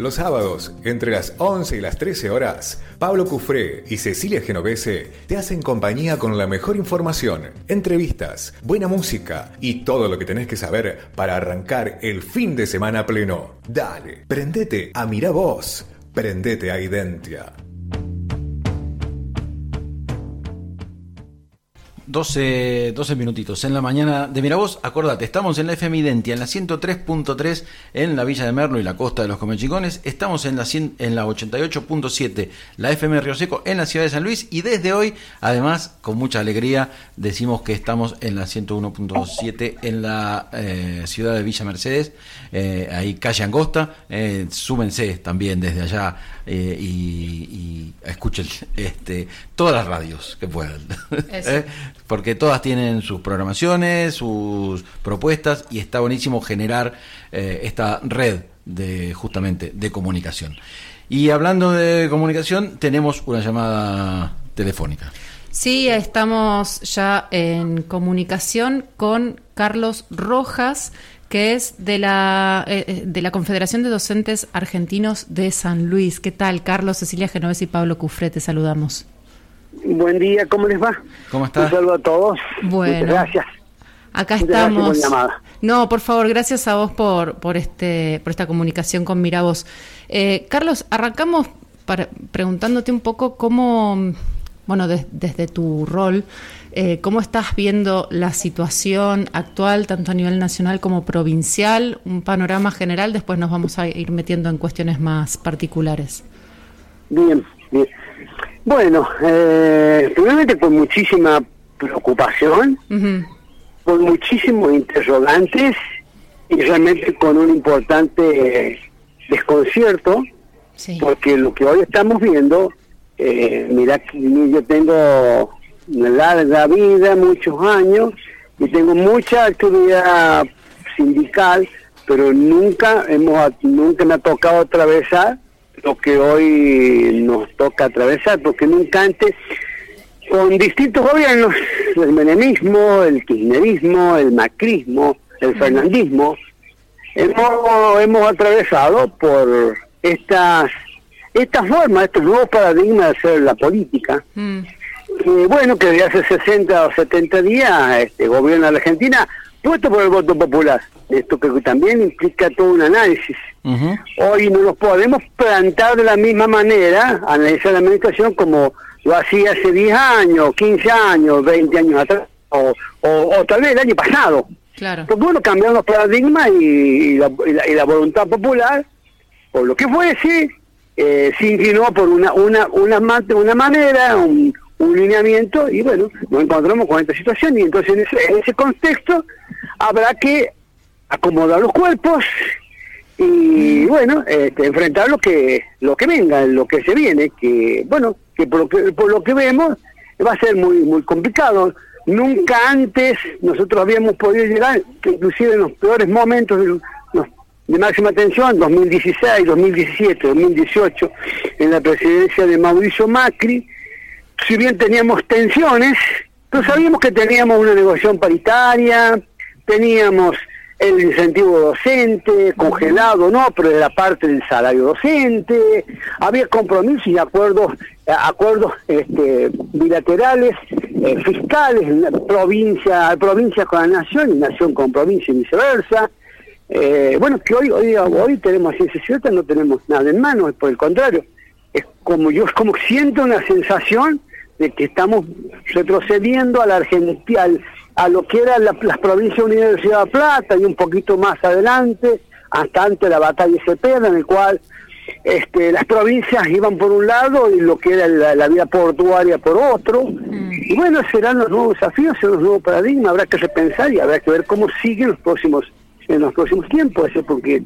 Los sábados, entre las 11 y las 13 horas, Pablo Cufré y Cecilia Genovese te hacen compañía con la mejor información, entrevistas, buena música y todo lo que tenés que saber para arrancar el fin de semana pleno. Dale, prendete a Mira Vos, prendete a Identia. 12, 12 minutitos en la mañana de Miravoz. Acordate, estamos en la FM Identia, en la 103.3 en la Villa de Merlo y la costa de los Comechicones. Estamos en la, en la 88.7, la FM Río Seco, en la ciudad de San Luis. Y desde hoy, además, con mucha alegría, decimos que estamos en la 101.7 en la eh, ciudad de Villa Mercedes, eh, ahí calle Angosta. Eh, súmense también desde allá eh, y, escuchen este, todas las radios que puedan. ¿Eh? Porque todas tienen sus programaciones, sus propuestas y está buenísimo generar eh, esta red de justamente de comunicación. Y hablando de comunicación, tenemos una llamada telefónica. Sí, estamos ya en comunicación con Carlos Rojas, que es de la, eh, eh, de la Confederación de Docentes Argentinos de San Luis. ¿Qué tal, Carlos, Cecilia Genovés y Pablo Cufre? Te saludamos. Buen día, ¿cómo les va? ¿Cómo estás? Un saludo a todos. Bueno. gracias. Acá estamos. No, por favor, gracias a vos por, por, este, por esta comunicación con Miravoz. Eh, Carlos, arrancamos para, preguntándote un poco cómo, bueno, desde tu rol, eh, ¿Cómo estás viendo la situación actual, tanto a nivel nacional como provincial? Un panorama general, después nos vamos a ir metiendo en cuestiones más particulares. Bien, bien. Bueno, eh, primeramente con muchísima preocupación, con muchísimos interrogantes y realmente con un importante desconcierto, porque lo que hoy estamos viendo, eh, mira, yo tengo larga vida, muchos años, y tengo mucha actividad sindical, pero nunca hemos nunca me ha tocado atravesar lo que hoy nos toca atravesar, porque nunca antes, con distintos gobiernos, el menemismo, el kirchnerismo, el macrismo, el fernandismo, hemos, hemos atravesado por estas esta forma, estos nuevos paradigmas de hacer la política, mm bueno, que de hace 60 o 70 días este, gobierna la Argentina puesto por el voto popular. Esto que también implica todo un análisis. Hoy no nos podemos plantar de la misma manera, analizar la administración como lo hacía hace 10 años, 15 años, 20 años atrás, o, o, tal vez el año pasado. Claro. Porque bueno, cambiaron los paradigmas y, la, y, la, voluntad popular, por lo que fuese, eh, se inclinó por una, una, una, una manera, un, un lineamiento y bueno, nos encontramos con esta situación y entonces en ese, en ese contexto habrá que acomodar los cuerpos y bueno, este, enfrentar lo que lo que venga, lo que se viene, que bueno, que por lo que, por lo que vemos va a ser muy muy complicado. Nunca antes nosotros habíamos podido llegar, inclusive en los peores momentos de, de máxima tensión, 2016, 2017, 2018, en la presidencia de Mauricio Macri, si bien teníamos tensiones, pero sabíamos que teníamos una negociación paritaria, teníamos el incentivo docente, congelado, no, pero de la parte del salario docente, había compromisos y acuerdos, acuerdos este, bilaterales, eh, fiscales, provincia, provincia con la nación y nación con provincia y viceversa. Eh, bueno, que hoy, hoy, hoy tenemos ciencia cierta, no tenemos nada en mano, por el contrario, es como yo como siento una sensación de que estamos retrocediendo a la Argentina, a lo que eran las provincias unidas de Ciudad Plata y un poquito más adelante, hasta antes de la batalla de Cepeda, en el cual este, las provincias iban por un lado y lo que era la, la vida portuaria por otro. Mm. Y bueno, serán los nuevos desafíos, serán los nuevos paradigmas, habrá que repensar y habrá que ver cómo siguen los próximos en los próximos tiempos, porque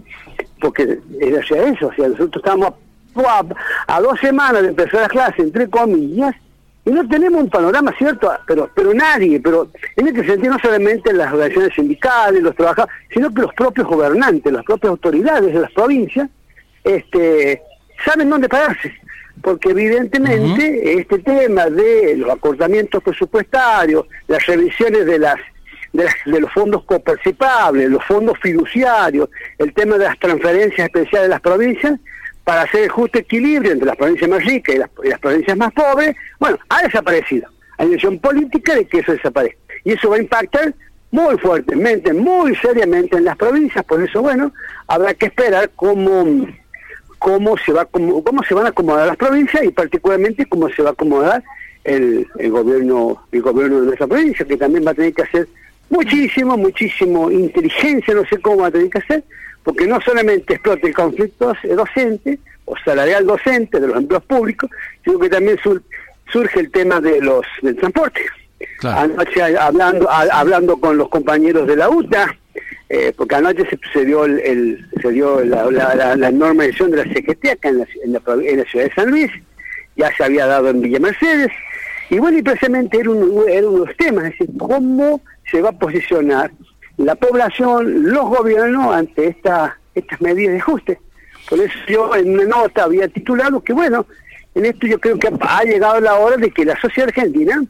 porque es hacia eso, o sea, nosotros estamos a, a dos semanas de empezar la clase, entre comillas, y no tenemos un panorama cierto, pero pero nadie, pero en este sentido no solamente las organizaciones sindicales, los trabajadores, sino que los propios gobernantes, las propias autoridades de las provincias, este, saben dónde pararse, porque evidentemente este tema de los acortamientos presupuestarios, las revisiones de las de, los fondos coparticipables, los fondos fiduciarios, el tema de las transferencias especiales de las provincias, para hacer el justo equilibrio entre las provincias más ricas y las, provincias más pobres, bueno, ha desaparecido. Hay decisión política de que eso desaparezca. Y eso va a impactar muy fuertemente, muy seriamente en las provincias, por eso, bueno, habrá que esperar cómo, cómo, se, va, cómo, cómo se van a acomodar las provincias y particularmente cómo se va a acomodar el, el gobierno el gobierno de nuestra provincia, que también va a tener que hacer muchísimo, muchísimo inteligencia, no sé cómo va a tener que hacer, porque no solamente explota el conflicto docente o salarial docente de los empleos públicos, sino que también surge el tema de los del transporte. Anoche hablando hablando con los compañeros de la UTA, eh, porque anoche se, dio el, se dio la, la, la, edición de la CGT acá en la, en la, ciudad de San Luis, ya se había dado en Villa Mercedes, y bueno, y precisamente era, uno de los temas, es decir, cómo se va a posicionar la población, los gobiernos ante esta, estas medidas de ajuste. Por eso yo en una nota había titulado que, bueno, en esto yo creo que ha llegado la hora de que la sociedad argentina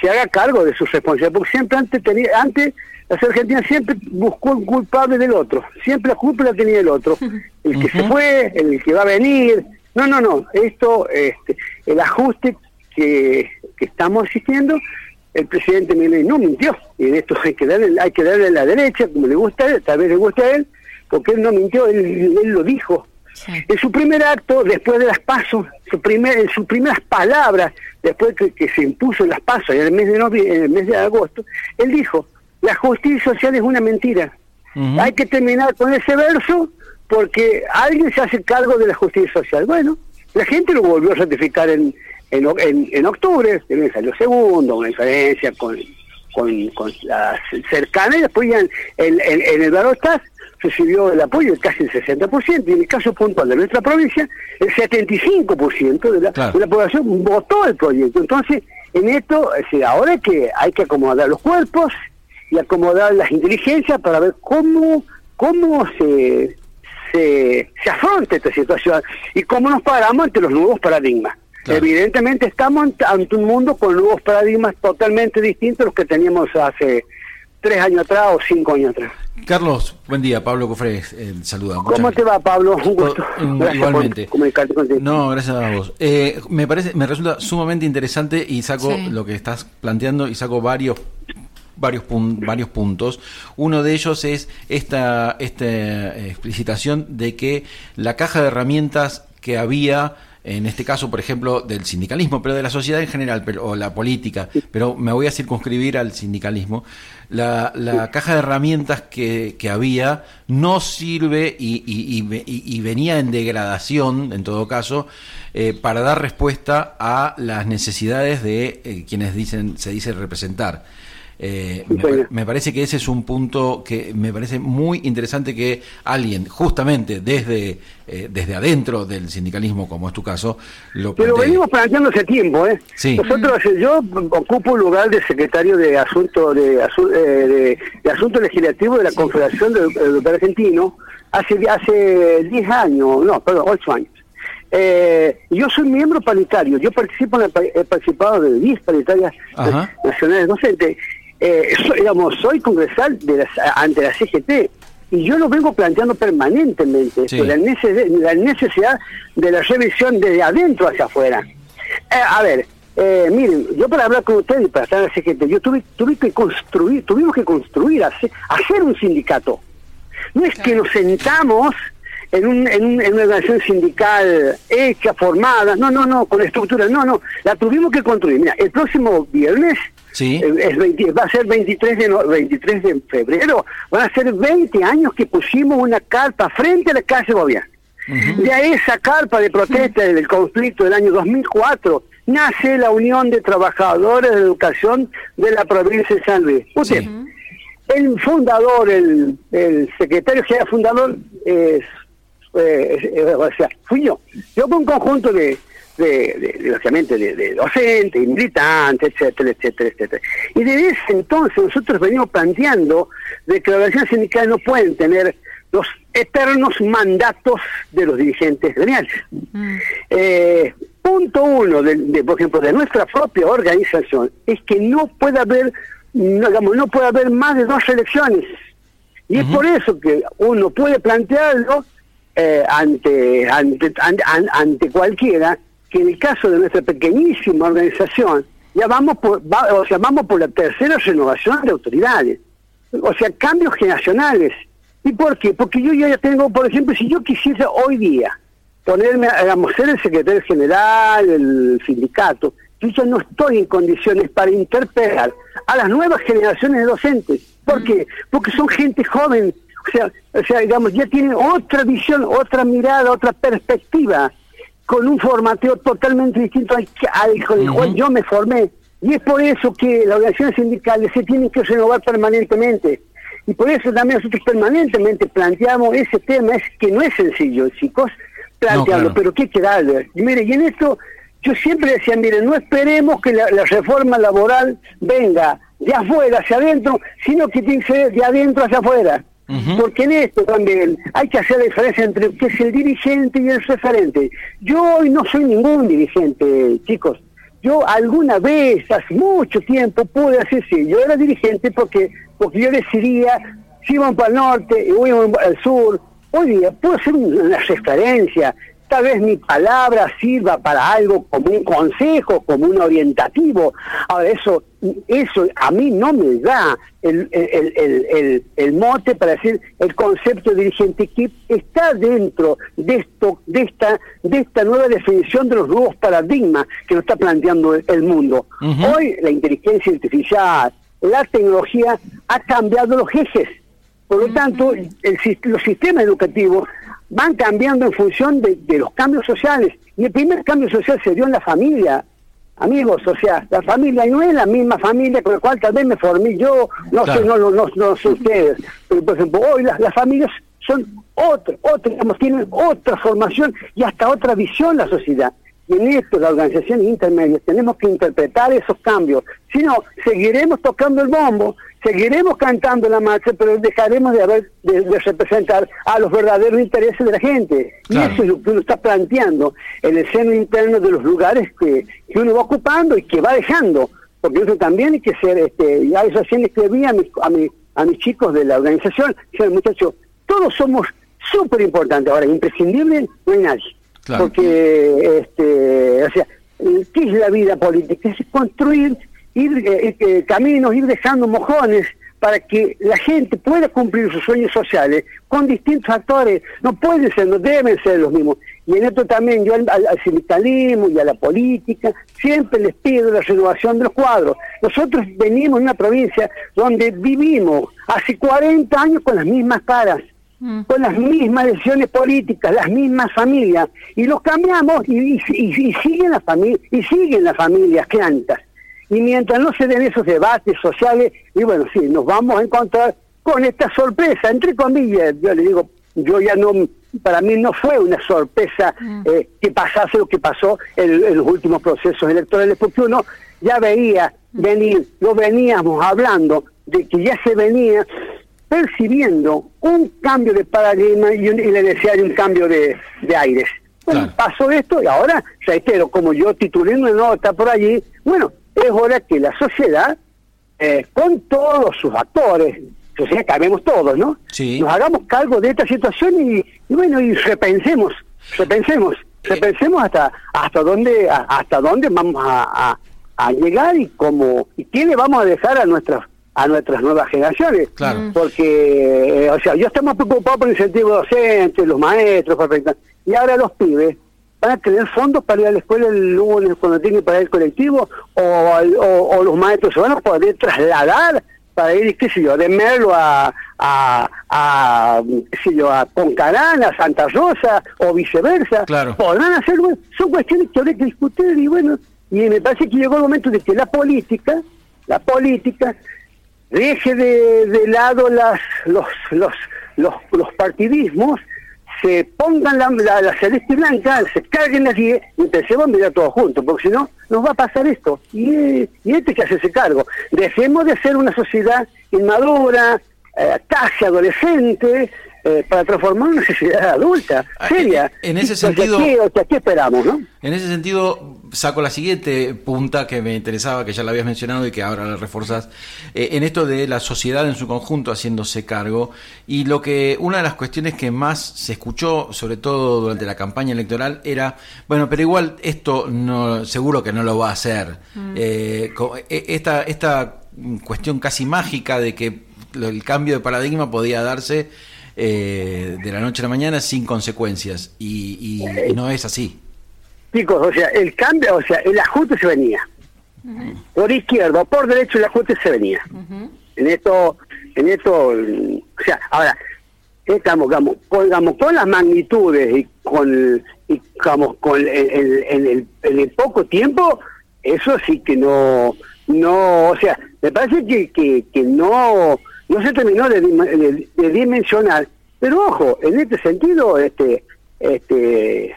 se haga cargo de sus responsabilidades, porque siempre antes tenía, antes la sociedad argentina siempre buscó un culpable del otro, siempre la culpa la tenía el otro, el que se fue, el que va a venir, no, no, no, esto, este, el ajuste que, que estamos asistiendo el presidente Milei no mintió, y en esto hay que darle, hay que darle a la derecha, como le gusta a él, tal vez le gusta a él, porque él no mintió, él, lo dijo. En su primer acto, después de las pasos, su primer, en sus primeras palabras, después que, que se impuso las pasos en el mes de en el mes de agosto, él dijo, la justicia social es una mentira. Hay que terminar con ese verso porque alguien se hace cargo de la justicia social. Bueno, la gente lo volvió a ratificar en, en, en, octubre, también salió segundo, una diferencia con, con, con la cercana, y después ya en, en, el Barotas recibió el apoyo de casi el 60%, y en el caso puntual de nuestra provincia, el 75% de la, de la población votó el proyecto. Entonces, en esto, es ahora que hay que acomodar los cuerpos y acomodar las inteligencias para ver cómo, cómo se, se, se afronta esta situación y cómo nos paramos ante los nuevos paradigmas. Evidentemente estamos ante un mundo con nuevos paradigmas totalmente distintos a los que teníamos hace tres años atrás o cinco años atrás. Carlos, buen día, Pablo Cofré, eh, saluda. ¿Cómo te va, Pablo? Un gusto. igualmente. No, gracias a vos. Eh, me parece, me resulta sumamente interesante y saco lo que estás planteando y saco varios varios varios puntos. Uno de ellos es esta esta explicitación de que la caja de herramientas que había en este caso, por ejemplo, del sindicalismo, pero de la sociedad en general, pero, o la política, pero me voy a circunscribir al sindicalismo, la, caja de herramientas que, había no sirve y, venía en degradación, en todo caso, eh, para dar respuesta a las necesidades de eh, quienes dicen, se dice representar. Eh, me, parece que ese es un punto que me parece muy interesante que alguien, justamente desde, eh, desde adentro del sindicalismo, como es tu caso, lo Pero venimos planteando hace tiempo, ¿eh? Nosotros, yo ocupo el lugar de secretario de Asunto de, eh, de, Asunto Legislativo de la Confederación del de, Argentino hace hace 10 años, no, perdón, 8 años. Eh, yo soy miembro paritario, yo participo en he participado de 10 paritarias nacionales docentes eh, soy, digamos, soy congresal de ante la CGT y yo lo vengo planteando permanentemente, la, necesidad, de la revisión desde adentro hacia afuera. Eh, a ver, eh, miren, yo para hablar con ustedes y para estar en la CGT, yo tuve, tuve que construir, tuvimos que construir, hacer, hacer un sindicato. No es que nos sentamos en, un, en, una organización sindical hecha, formada, no, no, no, con estructura, no, no, la tuvimos que construir. Mira, el próximo viernes Sí. Es va a ser 23 de, 23 de febrero. Van a ser 20 años que pusimos una carpa frente a la calle Gobierno. De esa carpa de protesta del conflicto del año 2004 nace la Unión de Trabajadores de Educación de la provincia de San Luis. Usted, el fundador, el, el secretario general fundador, es, eh, o sea, fui yo. Yo con un conjunto de, de, de, de, de docentes, militantes, etcétera, etcétera, etcétera. Y desde ese entonces nosotros venimos planteando de que las organizaciones sindicales no pueden tener los eternos mandatos de los dirigentes gremiales. Mm. Eh, punto uno, de, por ejemplo, de nuestra propia organización, es que no puede haber no, digamos, no puede haber más de dos elecciones. Y es por eso que uno puede plantearlo eh, ante, ante, ante, cualquiera, que en el caso de nuestra pequeñísima organización, ya vamos por, o sea, vamos por la tercera renovación de autoridades. O sea, cambios generacionales. ¿Y por qué? Porque yo ya tengo, por ejemplo, si yo quisiera hoy día ponerme, digamos, ser el secretario general, el sindicato, yo ya no estoy en condiciones para interpelar a las nuevas generaciones de docentes. ¿Por qué? Porque son gente joven, o sea, o sea, digamos, ya tienen otra visión, otra mirada, otra perspectiva, con un formateo totalmente distinto al, con el cual yo me formé. Y es por eso que las organizaciones sindicales se tienen que renovar permanentemente. Y por eso también nosotros permanentemente planteamos ese tema, es que no es sencillo, chicos, plantearlo, pero que hay que darle. Y mire, y en esto yo siempre decía, miren, no esperemos que la, reforma laboral venga de afuera hacia adentro, sino que tiene que ser de adentro hacia afuera. Porque en esto también hay que hacer la diferencia entre qué es el dirigente y el referente. Yo hoy no soy ningún dirigente, chicos. Yo alguna vez, hace mucho tiempo, pude decir sí, yo era dirigente porque, porque yo decidía si iban para el norte iban al sur. Hoy día puedo hacer una referencia, tal vez mi palabra sirva para algo como un consejo, como un orientativo. Ahora, eso, eso a mí no me da el, el, el, mote para decir el concepto de dirigente que está dentro de esto, de esta, de esta nueva definición de los nuevos paradigmas que nos está planteando el mundo. Hoy la inteligencia artificial, la tecnología ha cambiado los ejes. Por lo tanto, el, los sistemas educativos van cambiando en función de, los cambios sociales. Y el primer cambio social se dio en la familia, amigos, o sea, la familia no es la misma familia con la cual tal vez me formé yo, no sé, no, no, no, no sé ustedes, pero por ejemplo, hoy las, las familias son otra, otra, digamos, tienen otra formación y hasta otra visión la sociedad. Y en esto, las organizaciones intermedias, tenemos que interpretar esos cambios. Si no, seguiremos tocando el bombo, seguiremos cantando la marcha, pero dejaremos de, haber, de, representar a los verdaderos intereses de la gente. Y eso es lo que uno está planteando en el seno interno de los lugares que, uno va ocupando y que va dejando. Porque eso también hay que ser, este, ya eso recién escribí a mis, a, a mis chicos de la organización, muchachos, todos somos súper importantes. Ahora, imprescindible, no hay nadie. Porque, este, o sea, ¿qué es la vida política? Es construir, ir eh, eh, caminos, ir dejando mojones para que la gente pueda cumplir sus sueños sociales con distintos actores. No pueden ser, no deben ser los mismos. Y en esto también yo al, sindicalismo y a la política siempre les pido la renovación de los cuadros. Nosotros venimos de una provincia donde vivimos hace 40 años con las mismas caras Mm. con las mismas decisiones políticas, las mismas familias, y los cambiamos y, siguen las familias, y siguen las familias clantas. Y mientras no se den esos debates sociales, y bueno, sí, nos vamos a encontrar con esta sorpresa, entre comillas, yo le digo, yo ya no, para mí no fue una sorpresa mm. eh, que pasase lo que pasó en, en, los últimos procesos electorales, porque uno ya veía venir, lo veníamos hablando, de que ya se venía percibiendo un cambio de paradigma y, le decía un cambio de, aires. Bueno, pasó esto y ahora, reitero, como yo titulé una nota por allí, bueno, es hora que la sociedad, eh, con todos sus actores, sociedad que habemos todos, ¿no? Nos hagamos cargo de esta situación y, bueno, y repensemos, repensemos, repensemos hasta hasta dónde hasta dónde vamos a, a, llegar y cómo y qué le vamos a dejar a nuestras a nuestras nuevas generaciones. Claro. Porque, eh, o sea, yo estoy más preocupado por el incentivo docente, los maestros, y ahora los pibes van a tener fondos para ir a la escuela el cuando tienen para al colectivo, o, los maestros se van a poder trasladar para ir, qué sé yo, de Merlo a, a, a qué sé yo, a Concarán, a Santa Rosa, o viceversa. Claro. Podrán hacer, son cuestiones que hay que discutir, y bueno, y me parece que llegó el momento de que la política, la política, deje de, de lado las, los, los, los, los partidismos, se pongan la, la, celeste blanca, se carguen las 10 y empecemos a mirar todos juntos, porque si no, nos va a pasar esto. Y, y este que hace ese cargo. Dejemos de ser una sociedad inmadura, eh, casi adolescente, eh, para transformar una sociedad adulta, ah, seria. En, ese sentido, ¿qué, esperamos, no? En ese sentido, saco la siguiente punta que me interesaba, que ya la habías mencionado y que ahora la reforzas, eh, en esto de la sociedad en su conjunto haciéndose cargo, y lo que, una de las cuestiones que más se escuchó, sobre todo durante la campaña electoral, era, bueno, pero igual esto no, seguro que no lo va a hacer. Mm. Eh, esta, esta cuestión casi mágica de que el cambio de paradigma podía darse eh, de la noche a la mañana sin consecuencias y, no es así. Chicos, o sea, el cambio, o sea, el ajuste se venía. Por izquierda, por derecho el ajuste se venía. En esto, en esto, o sea, ahora, estamos, digamos, con, con las magnitudes y con, y, digamos, con el, el, en el poco tiempo, eso sí que no, no, o sea, me parece que, que, que no, no se terminó de, dimensionar, pero ojo, en este sentido, este, este,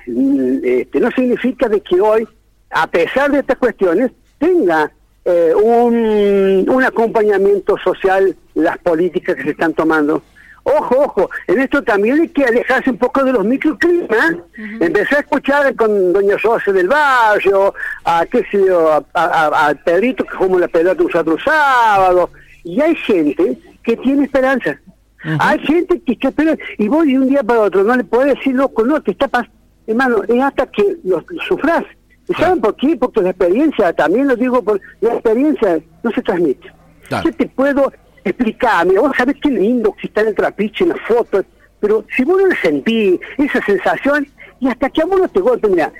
este, no significa de que hoy, a pesar de estas cuestiones, tenga eh, un, un acompañamiento social las políticas que se están tomando. Ojo, ojo, en esto también hay que alejarse un poco de los microclimas. Empecé a escuchar con doña José del Barrio, a qué sé yo, a, Pedrito que como la pelota un sábado, y hay gente que tiene esperanza. Hay gente que está esperando, y voy de un día para otro, no le puedo decir, loco, no, te está pasando, hermano, es hasta que lo, sufras. ¿Y saben por qué? Porque la experiencia, también lo digo, por la experiencia no se transmite. Yo te puedo explicar, mira, vos sabés qué lindo que está en el trapiche, en la foto, pero si vos no lo sentís, esa sensación, y hasta que a vos no te golpea, mira,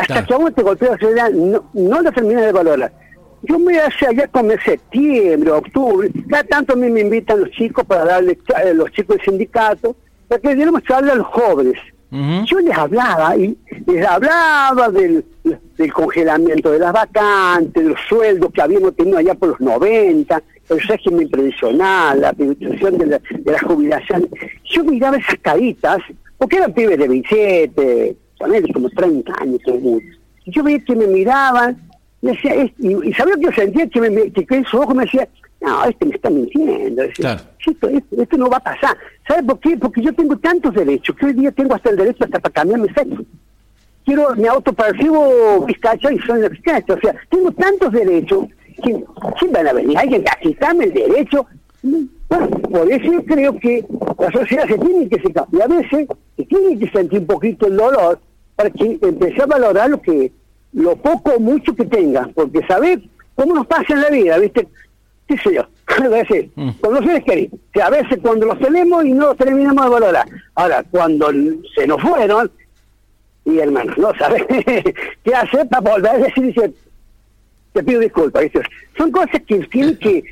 hasta que a vos te golpea la no, no la terminas de valorar. Yo me hace allá como septiembre, octubre, cada tanto a mí me invitan los chicos para darle, eh, los chicos del sindicato, para que diéramos charla a los jóvenes. Yo les hablaba y les hablaba del, del congelamiento de las vacantes, de los sueldos que habíamos tenido allá por los 90, el régimen previsional, la privatización de la, de la jubilación. Yo miraba esas caritas, porque eran pibes de 27, como 30 años, Yo veía que me miraban y, decía, y, sabía que yo sentía que, me, que, en su ojo me decía, no, este me está mintiendo. esto, no va a pasar. ¿Sabe por qué? Porque yo tengo tantos derechos, que hoy día tengo hasta el derecho hasta para cambiar mi sexo. Quiero, mi autopercibo vizcacha y soy vizcacha. O sea, tengo tantos derechos que van a venir alguien a quitarme el derecho. Bueno, por eso yo creo que la sociedad se tiene que secar. Y a veces se tiene que sentir un poquito el dolor para que empiece a valorar lo que lo poco o mucho que tenga, porque sabes cómo nos pasa en la vida, ¿viste? ¿Qué sé yo? a veces, mm. con los seres queridos, que a veces cuando los tenemos y no los terminamos de valorar. Ahora, cuando se nos fueron, y hermano, no sabes qué hacer para volver a decir, dice, te pido disculpas, ¿viste? Son cosas que tienen que,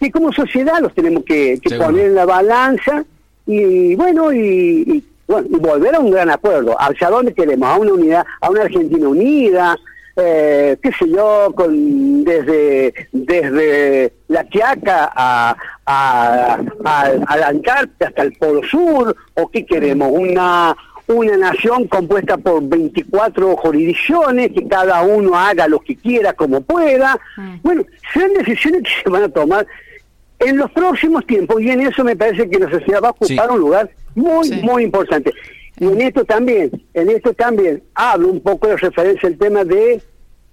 que como sociedad los tenemos que, poner en la balanza y bueno, y bueno, y volver a un gran acuerdo. ¿Hacia dónde queremos? A una unidad, a una Argentina unida, eh, qué sé yo, con desde desde la Quiaca a, a, a, la Antártida hasta el Polo Sur, o qué queremos, una una nación compuesta por 24 jurisdicciones, que cada uno haga lo que quiera como pueda. Mm. Bueno, son decisiones que se van a tomar en los próximos tiempos y en eso me parece que la sociedad va a ocupar un lugar muy, muy importante. Y en esto también, en esto también hablo un poco de referencia al tema de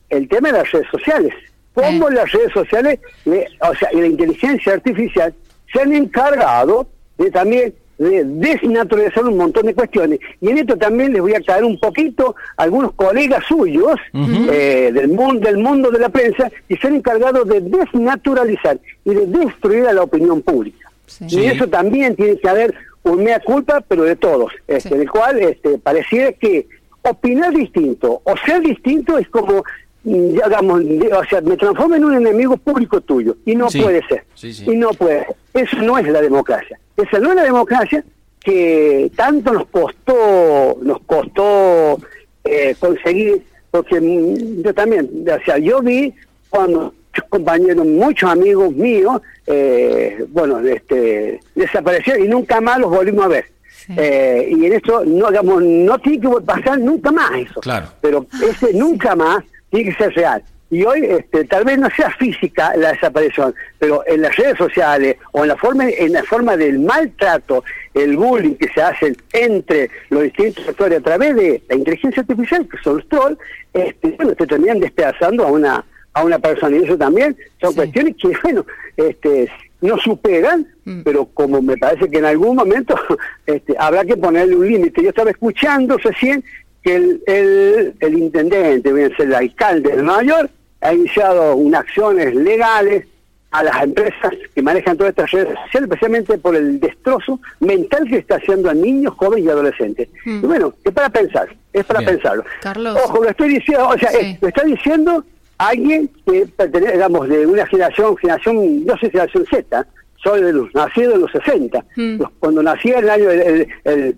el tema de las redes sociales. Cómo las redes sociales, o sea, y la inteligencia artificial se han encargado de también de desnaturalizar un montón de cuestiones. Y en esto también les voy a caer un poquito a algunos colegas suyos eh, del, mundo, del mundo de la prensa que se han encargado de desnaturalizar y de destruir a la opinión pública. Y eso también tiene que haber un mea culpa, pero de todos, este, del cual este, pareciera que opinar distinto o ser distinto es como digamos, o sea, me transforma en un enemigo público tuyo y no puede ser. y no puede. Eso no es la democracia. Esa no es la democracia que tanto nos costó, nos costó eh, conseguir, porque mm, yo también, o sea, yo vi cuando muchos compañeros, muchos amigos míos, eh, bueno, este, desaparecieron y nunca más los volvimos a ver. Eh, y en eso no, digamos, no tiene que pasar nunca más eso. Claro. Pero ese nunca más tiene que ser real. Y hoy este, tal vez no sea física la desaparición, pero en las redes sociales o en la forma en la forma del maltrato, el bullying que se hace entre los distintos sectores a través de la inteligencia artificial, que son los trolls, este, bueno, te terminan despedazando a una a una persona y eso también son cuestiones que, bueno, este, no superan, mm. pero como me parece que en algún momento este, habrá que ponerle un límite. Yo estaba escuchando recién que el, el, el intendente, bien el alcalde de Nueva York, ha iniciado unas acciones legales a las empresas que manejan todas estas redes sociales, especialmente por el destrozo mental que está haciendo a niños, jóvenes y adolescentes. Mm. Y bueno, es para pensar, es para pensarlo. Carlos. Ojo, lo estoy diciendo, o sea, lo está diciendo alguien que pertenece, digamos, de una generación, generación, no sé, generación Z, soy de los nacidos en los 60. Mm. Cuando nací en el año, el, el,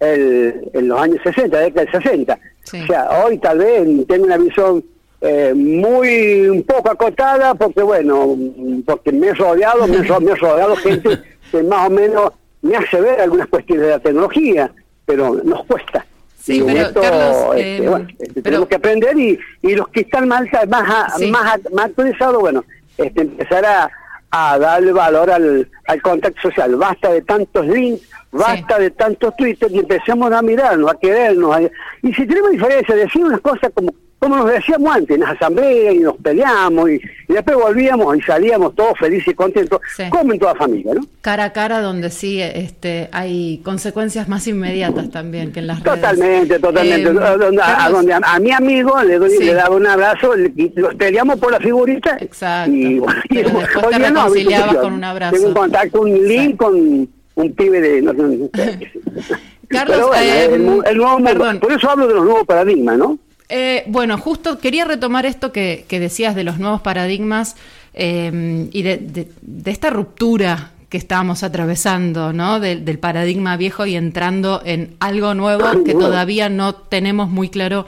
el, en los años 60, década del 60. O sea, hoy tal vez tengo una visión eh, muy un poco acotada porque bueno porque me he rodeado me he, rodeado gente que más o menos me hace ver algunas cuestiones de la tecnología pero nos cuesta Sí, pero Carlos, este, eh, este, tenemos que aprender y, y los que están más más más, más actualizados, bueno, este, empezar a, a darle valor al, al contacto social. Basta de tantos links, basta de tantos tweets y empecemos a mirarnos, a querernos. y si tenemos diferencias, decir unas cosas como como nos decíamos antes, en las asambleas y nos peleamos y, después volvíamos y salíamos todos felices y contentos, como en toda familia, ¿no? Cara a cara donde sí este, hay consecuencias más inmediatas también que en las redes. Totalmente, totalmente. Eh, a, donde a, mi amigo le, doy, le daba un abrazo, y los peleamos por la figurita. Exacto. Y, Pero después te reconciliabas con un abrazo. Tengo un contacto, un link con un pibe de... No, Carlos, eh, el, nuevo mundo, por eso hablo de los nuevos paradigmas, ¿no? Eh, bueno, justo quería retomar esto que, decías de los nuevos paradigmas eh, y de, esta ruptura que estábamos atravesando, ¿no? del paradigma viejo y entrando en algo nuevo que todavía no tenemos muy claro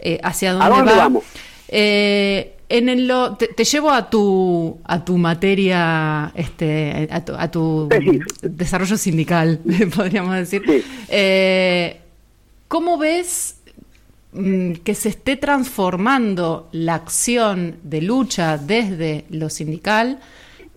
eh, hacia dónde, va. Vamos? en el te, llevo a tu a tu materia este a tu, desarrollo sindical podríamos decir cómo ves que se esté transformando la acción de lucha desde lo sindical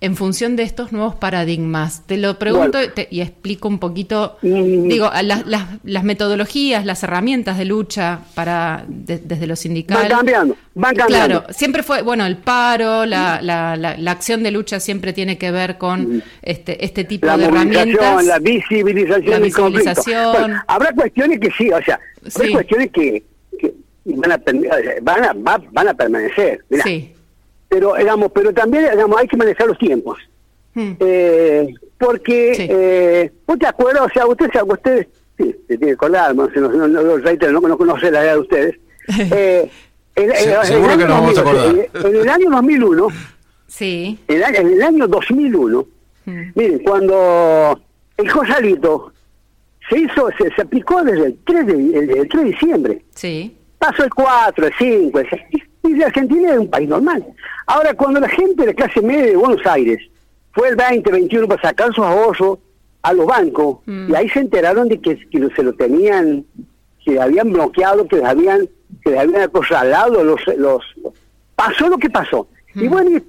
en función de estos nuevos paradigmas. Te lo pregunto y explico un poquito, mm. digo, las, las, metodologías, las herramientas de lucha para desde lo sindical. Van cambiando, van cambiando. Claro, siempre fue, bueno, el paro, la, la, la, acción de lucha siempre tiene que ver con mm. este, este tipo de herramientas. La visibilización. La visibilización. habrá cuestiones que sí, o sea, hay cuestiones que van a, van a, van a permanecer. Sí. Pero, digamos, pero también digamos, hay que manejar los tiempos. Hmm. Eh, porque, eh, ¿vos te acuerdas? O sea, ustedes, ustedes sí, se tiene que acordar, no, no, no, no, no conoce la edad de ustedes. Eh, seguro que nos vamos a acordar. En, el año 2001, sí. en, el, en el año 2001, hmm. miren, cuando el Josalito se hizo, se, se aplicó desde el 3 de, el, el 3 de diciembre. Sí. Pasó el 4, el 5, el 6. Y Argentina es un país normal. Ahora, cuando la gente de clase media de Buenos Aires fue el 20, 21 para sacar sus ahorros a los bancos, mm. y ahí se enteraron de que, se lo tenían, que habían bloqueado, que les habían, que les habían acorralado los, los, pasó lo que pasó. Y mm. bueno,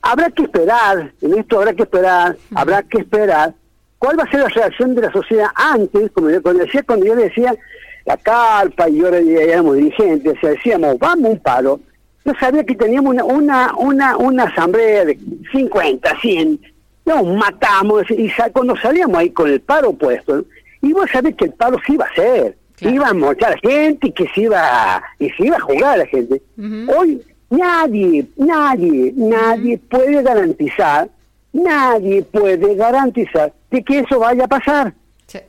habrá que esperar, en esto habrá que esperar, mm. habrá que esperar cuál va a ser la reacción de la sociedad antes, como yo, cuando decía, cuando yo decía la carpa y ahora éramos dirigentes, o sea, decíamos, vamos un paro. Yo sabía que teníamos una, una, una, una asamblea de 50, 100, nos matamos, y cuando salíamos ahí con el paro puesto, y vos sabés que el paro sí iba a ser, iba a mochar a la gente y que se iba, y se iba a jugar a la gente. Hoy nadie, nadie, nadie puede garantizar, nadie puede garantizar de que eso vaya a pasar.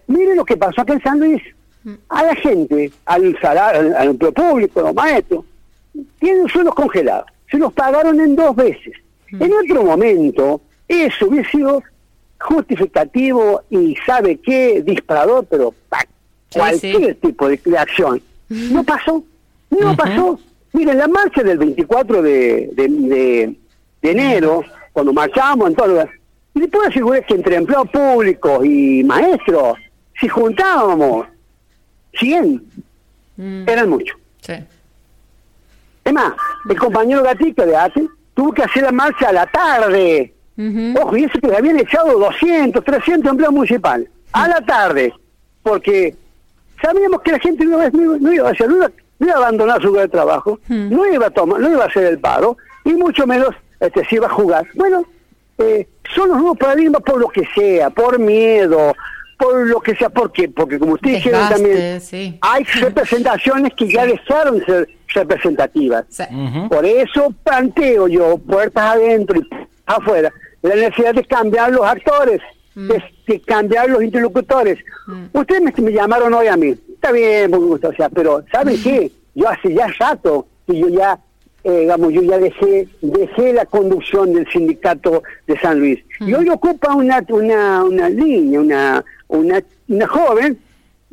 Mire lo que pasó acá en San Luis a la gente, al salario, al empleo público, a los maestros, tienen suelos congelados. Se los pagaron en dos veces. En otro momento, eso hubiese sido justificativo y sabe qué, disparador, pero cualquier tipo de, acción. No pasó, no pasó. Miren, la marcha del 24 de, de, enero, cuando marchamos en todo y le puedo asegurar que entre empleados públicos y maestros, si juntábamos 100 mm. eran muchos. Sí. Es más, el compañero Gatito de ATE tuvo que hacer la marcha a la tarde, Ojo, y eso que habían echado 200, 300 empleados municipales a la tarde, porque sabíamos que la gente no, iba, a hacer, no, iba, a abandonar su lugar de trabajo, no iba a tomar, no iba a hacer el paro, y mucho menos este, se iba a jugar. Bueno, eh, son los nuevos paradigmas por lo que sea, por miedo, por lo que sea, porque porque como ustedes dijeron también, hay representaciones que ya dejaron de ser representativas. Por eso planteo yo, puertas adentro y afuera, la necesidad de cambiar los actores, mm. de, cambiar los interlocutores. Mm. Ustedes me, llamaron hoy a mí, está bien, muy gusto, o sea, pero ¿saben qué? Yo hace ya rato que yo ya eh, digamos, yo ya dejé, dejé la conducción del sindicato de San Luis. Y hoy ocupa una, una, una línea, una, una, una joven,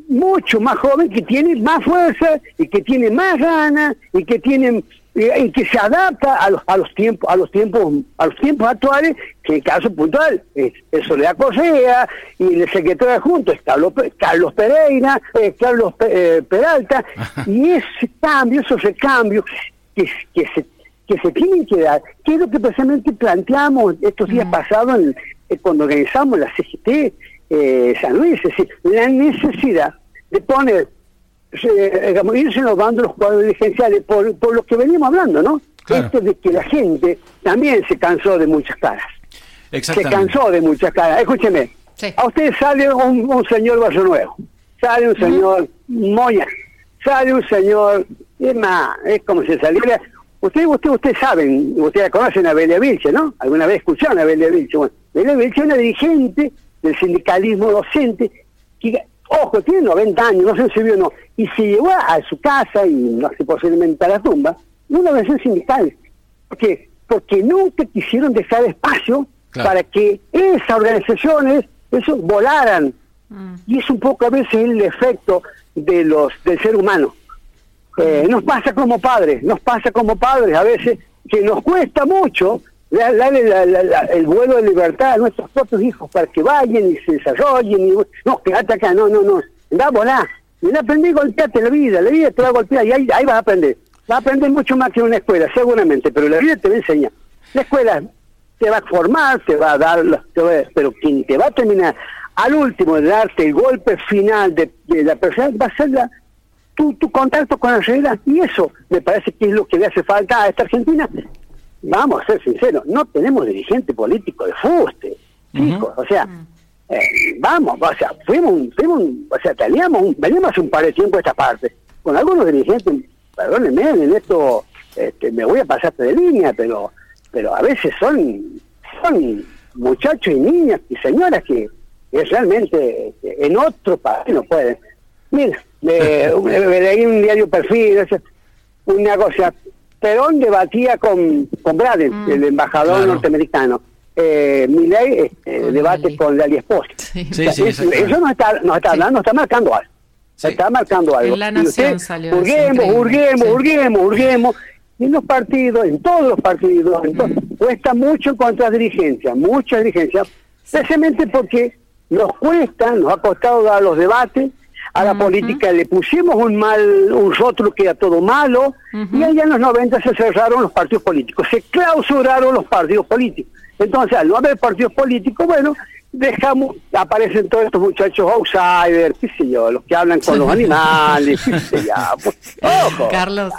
mucho más joven, que tiene más fuerza y que tiene más ganas y que tiene y que se adapta a los, a los tiempos a los tiempos a los tiempos actuales que el caso puntual es, Soledad Cosea y el secretario adjunto es Carlos, Carlos Pereira Carlos eh, Peralta y ese cambio esos recambios que, que se que se tienen que dar, que es lo que precisamente planteamos estos días pasados eh, cuando organizamos la CGT eh, San Luis, es decir, la necesidad de poner, digamos, irse innovando los cuadros dirigenciales por, por lo que venimos hablando, ¿no? Esto de que la gente también se cansó de muchas caras. Se cansó de muchas caras. Escúcheme, a usted sale un, señor Vaso Nuevo, sale un señor Moya, sale un señor, es más, es como si saliera Usted, usted, usted saben, ustedes conocen a Belia Vilche, ¿no? Alguna vez escucharon a Belia Vilche. Bueno, Belia Vilche es una dirigente del sindicalismo docente que, ojo, tiene 90 años, no sé si vio o no, y se llevó a su casa y no sé, posiblemente a la tumba, una versión sindical. ¿Por qué? Porque nunca quisieron dejar espacio para que esas organizaciones, eso, volaran. Mm. Y es un poco a veces el efecto de los del ser humano eh, nos pasa como padres, nos pasa como padres a veces que nos cuesta mucho darle el vuelo de libertad a nuestros propios hijos para que vayan y se desarrollen. Y, no, quédate acá, no, no, no, da volá. Y aprendí a golpearte la vida, la vida te va a golpear y ahí, ahí vas a aprender. Vas a aprender mucho más que en una escuela, seguramente, pero la vida te va a enseñar. La escuela te va a formar, te va a dar, pero quien te va a terminar al último de darte el golpe final de la persona va a ser la, tu, tu contacto con la realidad. Y eso me parece que es lo que le hace falta a esta Argentina. Vamos a ser sinceros, no tenemos dirigente político de fuste, chicos. O sea, eh, vamos, o sea, fuimos, fuimos o sea, teníamos un, veníamos hace un par de tiempo a esta parte, con algunos dirigentes, perdónenme, en esto este, me voy a pasarte de línea, pero pero a veces son, son muchachos y niñas y señoras que, realmente este, en otro país no pueden. Mira, de, leí un diario perfil, una cosa. Perón debatía con, con Braden, mm. el embajador norteamericano. Eh, Milley este, debate con Lali Esposa. eso nos está, nos está hablando, está marcando algo. Está marcando algo. En la nación salió. Hurguemos, hurguemos, hurguemos, hurguemos. En los partidos, en todos los partidos, entonces, cuesta mucho encontrar dirigencia, mucha dirigencia, precisamente porque nos cuesta, nos ha costado dar los debates, a la política le pusimos un mal, un rótulo que era todo malo, y allá en los 90 se cerraron los partidos políticos, se clausuraron los partidos políticos. Entonces, al no haber partidos políticos, bueno, dejamos, aparecen todos estos muchachos outsiders, qué sé yo, los que hablan con los animales, qué sé yo. Pues, ojo. Carlos.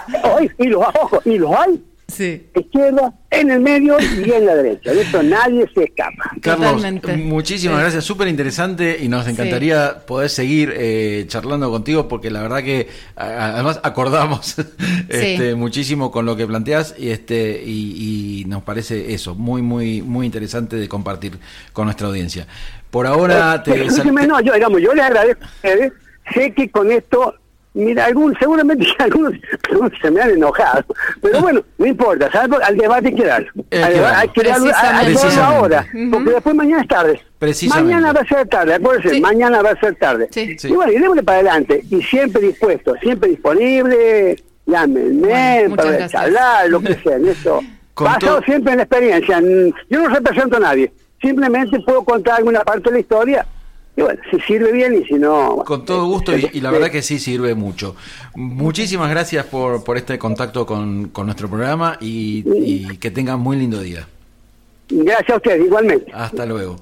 y los, ojo, y los hay sí. izquierda, en el medio y en la derecha. De eso nadie se escapa. Carlos, muchísimas gracias, súper interesante y nos encantaría poder seguir eh, charlando contigo porque la verdad que además acordamos este, muchísimo con lo que planteas y, este, y, nos parece eso, muy, muy, muy interesante de compartir con nuestra audiencia. Por ahora te... no, yo, digamos, yo les agradezco a ustedes, sé que con esto Mira, algún, seguramente algunos, se me han enojado, pero bueno, no importa, ¿sabes? Al debate hay que darlo. hay que darlo, ahora, porque después mañana es tarde. Mañana va a ser tarde, acuérdense, mañana va a ser tarde. Y bueno, y para adelante, y siempre dispuesto, siempre disponible, llámenme para hablar, lo que sea, eso. Basado siempre en la experiencia, yo no represento a nadie, simplemente puedo contar alguna parte de la historia y bueno, si sirve bien y si no... Con todo gusto y, la verdad que sí sirve mucho. Muchísimas gracias por, por este contacto con, con nuestro programa y, que tengan muy lindo día. Gracias a ustedes, igualmente. Hasta luego.